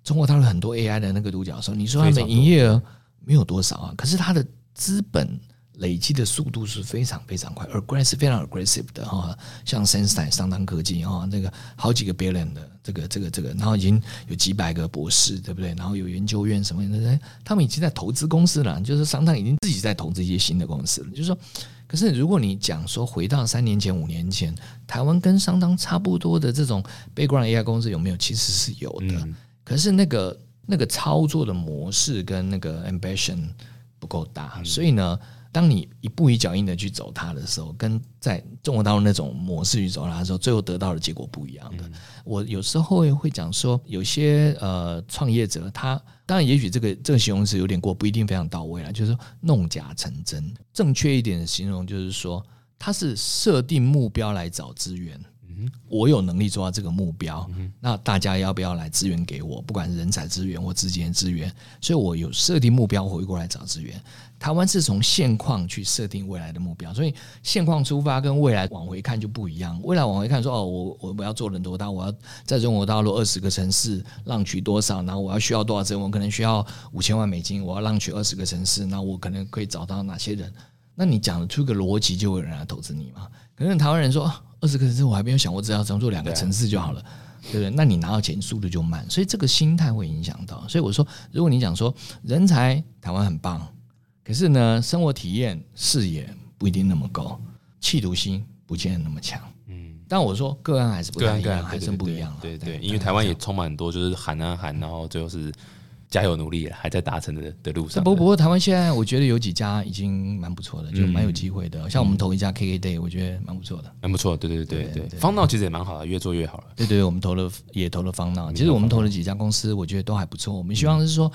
中国大陆很多 AI 的那个独角兽，你说他们营业额没有多少啊，可是它的资本。累积的速度是非常非常快，aggressive 非常 aggressive 的哈，像 Sense 上当科技哈，那个好几个 billion 的这个这个这个，然后已经有几百个博士，对不对？然后有研究院什么的，他们已经在投资公司了，就是商汤已经自己在投资一些新的公司了。就是说，可是如果你讲说回到三年前、五年前，台湾跟商汤差不多的这种 background AI 公司有没有？其实是有的，可是那个那个操作的模式跟那个 ambition 不够大，所以呢。当你一步一脚印的去走它的时候，跟在中国大陆那种模式去走它的时候，最后得到的结果不一样的。我有时候会会讲说，有些呃创业者，他当然也许这个这个形容词有点过，不一定非常到位了。就是说弄假成真，正确一点的形容就是说，他是设定目标来找资源。我有能力做到这个目标，那大家要不要来支援给我？不管是人才资源或资金资源，所以我有设定目标回过来找资源。台湾是从现况去设定未来的目标，所以现况出发跟未来往回看就不一样。未来往回看说哦，我我我要做人多大，我要在中国大陆二十个城市浪取多少，然后我要需要多少资源？我可能需要五千万美金，我要浪取二十个城市，那我可能可以找到哪些人？那你讲得出个逻辑，就会有人来投资你吗？可能台湾人说。二十个城市我还没有想过，只要只做两个城市就好了，对不对？那你拿到钱速度就慢，所以这个心态会影响到。所以我说，如果你讲说人才台湾很棒，可是呢，生活体验视野不一定那么高，企图心不见得那么强。嗯，但我说个案还是不一样，还是不一样。对对，因为台湾也充满很多就是喊啊喊，然后最后是。加油努力，还在达成的的路上。不不过，台湾现在我觉得有几家已经蛮不错的，就蛮有机会的。像我们投一家 KK Day，我觉得蛮不错的，蛮不错。对对对对对，方闹其实也蛮好的，越做越好了。对对，我们投了也投了方闹。其实我们投了几家公司，我觉得都还不错。我们希望是说，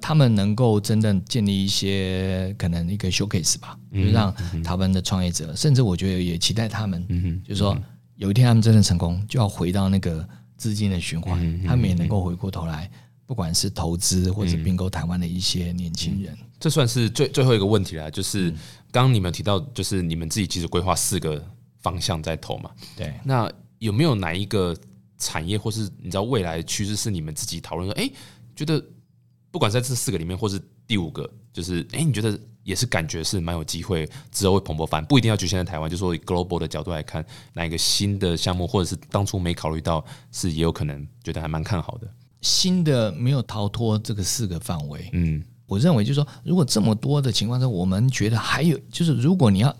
他们能够真正建立一些可能一个 showcase 吧，就让台湾的创业者，甚至我觉得也期待他们，就是说有一天他们真的成功，就要回到那个资金的循环，他们也能够回过头来。不管是投资或者并购台湾的一些年轻人，这算是最最后一个问题了。就是刚刚你们提到，就是你们自己其实规划四个方向在投嘛？对。那有没有哪一个产业，或是你知道未来趋势是你们自己讨论说，哎，觉得不管在这四个里面，或是第五个，就是哎，你觉得也是感觉是蛮有机会之后会蓬勃发展，不一定要局限在台湾，就说以 global 的角度来看，哪一个新的项目，或者是当初没考虑到，是也有可能觉得还蛮看好的。新的没有逃脱这个四个范围，嗯，我认为就是说，如果这么多的情况下，我们觉得还有就是，如果你要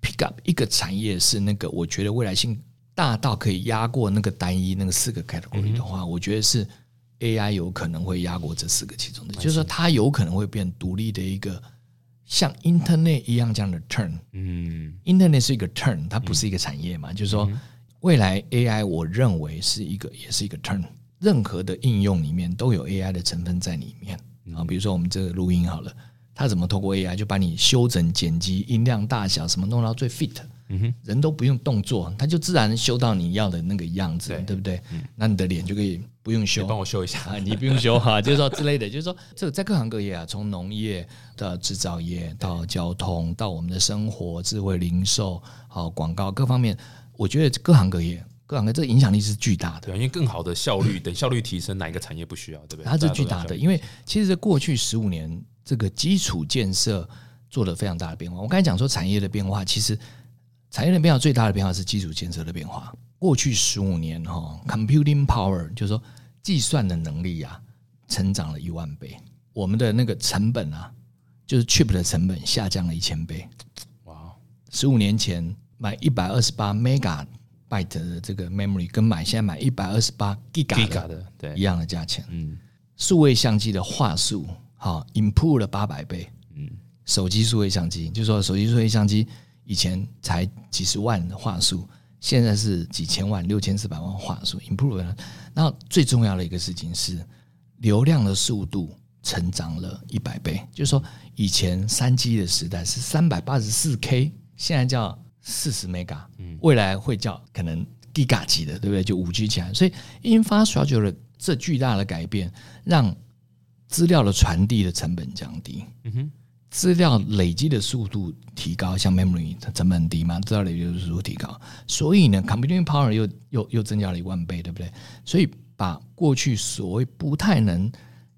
pick up 一个产业是那个，我觉得未来性大到可以压过那个单一那个四个 category 的话，我觉得是 AI 有可能会压过这四个。其中的，就是说它有可能会变独立的一个像 Internet 一样这样的 turn，嗯，Internet 是一个 turn，它不是一个产业嘛，就是说未来 AI 我认为是一个也是一个 turn。任何的应用里面都有 AI 的成分在里面啊。比如说我们这个录音好了，它怎么透过 AI 就把你修整、剪辑、音量大小什么弄到最 fit，嗯哼，人都不用动作，它就自然修到你要的那个样子，对不对？那你的脸就可以不用修，帮我修一下啊，你不用修哈，就是说之类的，就是说这个在各行各业啊，从农业到制造业到交通到我们的生活、智慧零售、好广告各方面，我觉得各行各业。各行各业这个影响力是巨大的，因为更好的效率，等效率提升，哪一个产业不需要，对不对？它是巨大的，因为其实过去十五年，这个基础建设做了非常大的变化。我刚才讲说产业的变化，其实产业的变化最大的变化是基础建设的变化。过去十五年哈，computing power 就是说计算的能力啊，成长了一万倍，我们的那个成本啊，就是 chip 的成本下降了一千倍。哇，十五年前买一百二十八 mega。Byte 的这个 memory 跟买现在买一百二十八 giga 的对一样的价钱，嗯，数位相机的画素好 improve 了八百倍，嗯，手机数位相机就说手机数位相机以前才几十万的画素，现在是几千万六千四百万画素 improve 了。那最重要的一个事情是流量的速度成长了一百倍，就是说以前三 G 的时代是三百八十四 K，现在叫。四十 mega，未来会叫可能 giga 级的，对不对？就五 G 起来，所以 infrastructure 的这巨大的改变，让资料的传递的成本降低，嗯哼，资料累积的速度提高，像 memory 它成本低嘛，资料累积的速度提高，所以呢，computing power 又又又增加了一万倍，对不对？所以把过去所谓不太能，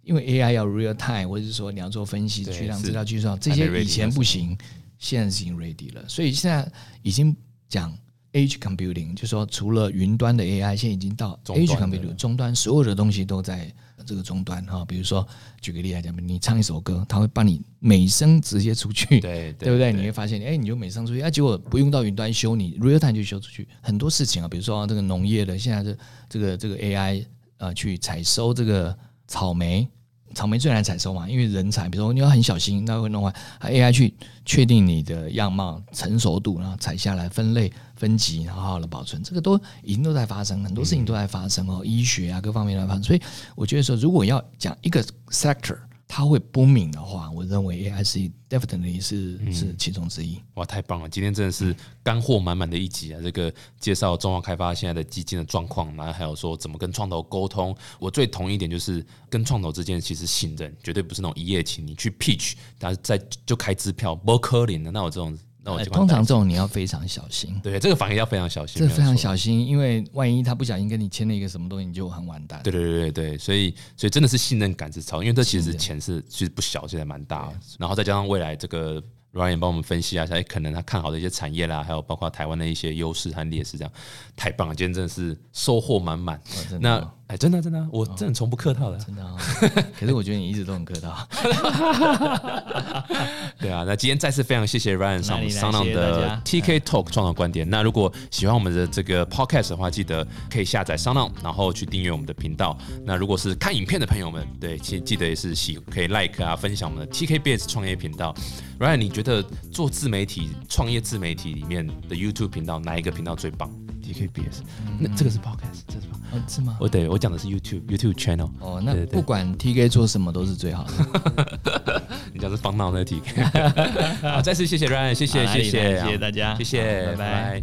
因为 AI 要 real time，或者是说你要做分析、去让资料计算，这些以前不行。现在已经 ready 了，所以现在已经讲 edge computing，就说除了云端的 AI，现在已经到 edge computing 终端，所有的东西都在这个终端哈。比如说，举个例来讲，你唱一首歌，它会帮你美声直接出去，对 *laughs* 对不对？你会发现，哎，你就美声出去，哎，结果不用到云端修，你 real time 就修出去。很多事情啊，比如说这个农业的，现在这这个这个 AI 呃，去采收这个草莓。草莓最难采收嘛，因为人才，比如说你要很小心，那会弄坏。AI 去确定你的样貌成熟度，然后采下来分类分级，然后好好的保存，这个都已经都在发生，很多事情都在发生哦，医学啊各方面都在发生。所以我觉得说，如果要讲一个 sector。它会不敏的话，我认为 AI 是 definitely 是是其中之一。哇，太棒了！今天真的是干货满满的一集啊！这个介绍中华开发现在的基金的状况，然后还有说怎么跟创投沟通。我最同意一点就是跟创投之间其实信任，绝对不是那种一夜情，你去 pitch，但是在就开支票，不可能的。那我这种。通常这种你要非常小心，对这个反应要非常小心，这非常小心，因为万一他不小心跟你签了一个什么东西，你就很完蛋。对对对对对，所以所以真的是信任感是超，因为这其实钱是其实不小，现在蛮大，然后再加上未来这个。Ryan 帮我们分析啊，哎，可能他看好的一些产业啦，还有包括台湾的一些优势和劣势，这样太棒了！今天真的是收获满满。那哎，真的真的，我真的从不客套的，真的。*laughs* 可是我觉得你一直都很客套。*laughs* 对啊，那今天再次非常谢谢 Ryan 上上浪的 TK Talk 创造观点。那如果喜欢我们的这个 Podcast 的话，记得可以下载上浪，然后去订阅我们的频道。那如果是看影片的朋友们，对，记记得也是喜可以 Like 啊，分享我们的 TKBS 创业频道。Ryan，你觉得做自媒体、创业自媒体里面的 YouTube 频道哪一个频道最棒 T K B S，那这个是 podcast，这是什么？是吗？我对我讲的是 YouTube YouTube channel。哦，那不管 T K 做什么都是最好的。*laughs* 你讲是方脑在 T K。*laughs* 好，再次谢谢 Ryan，谢谢谢谢谢谢大家，谢谢，拜拜。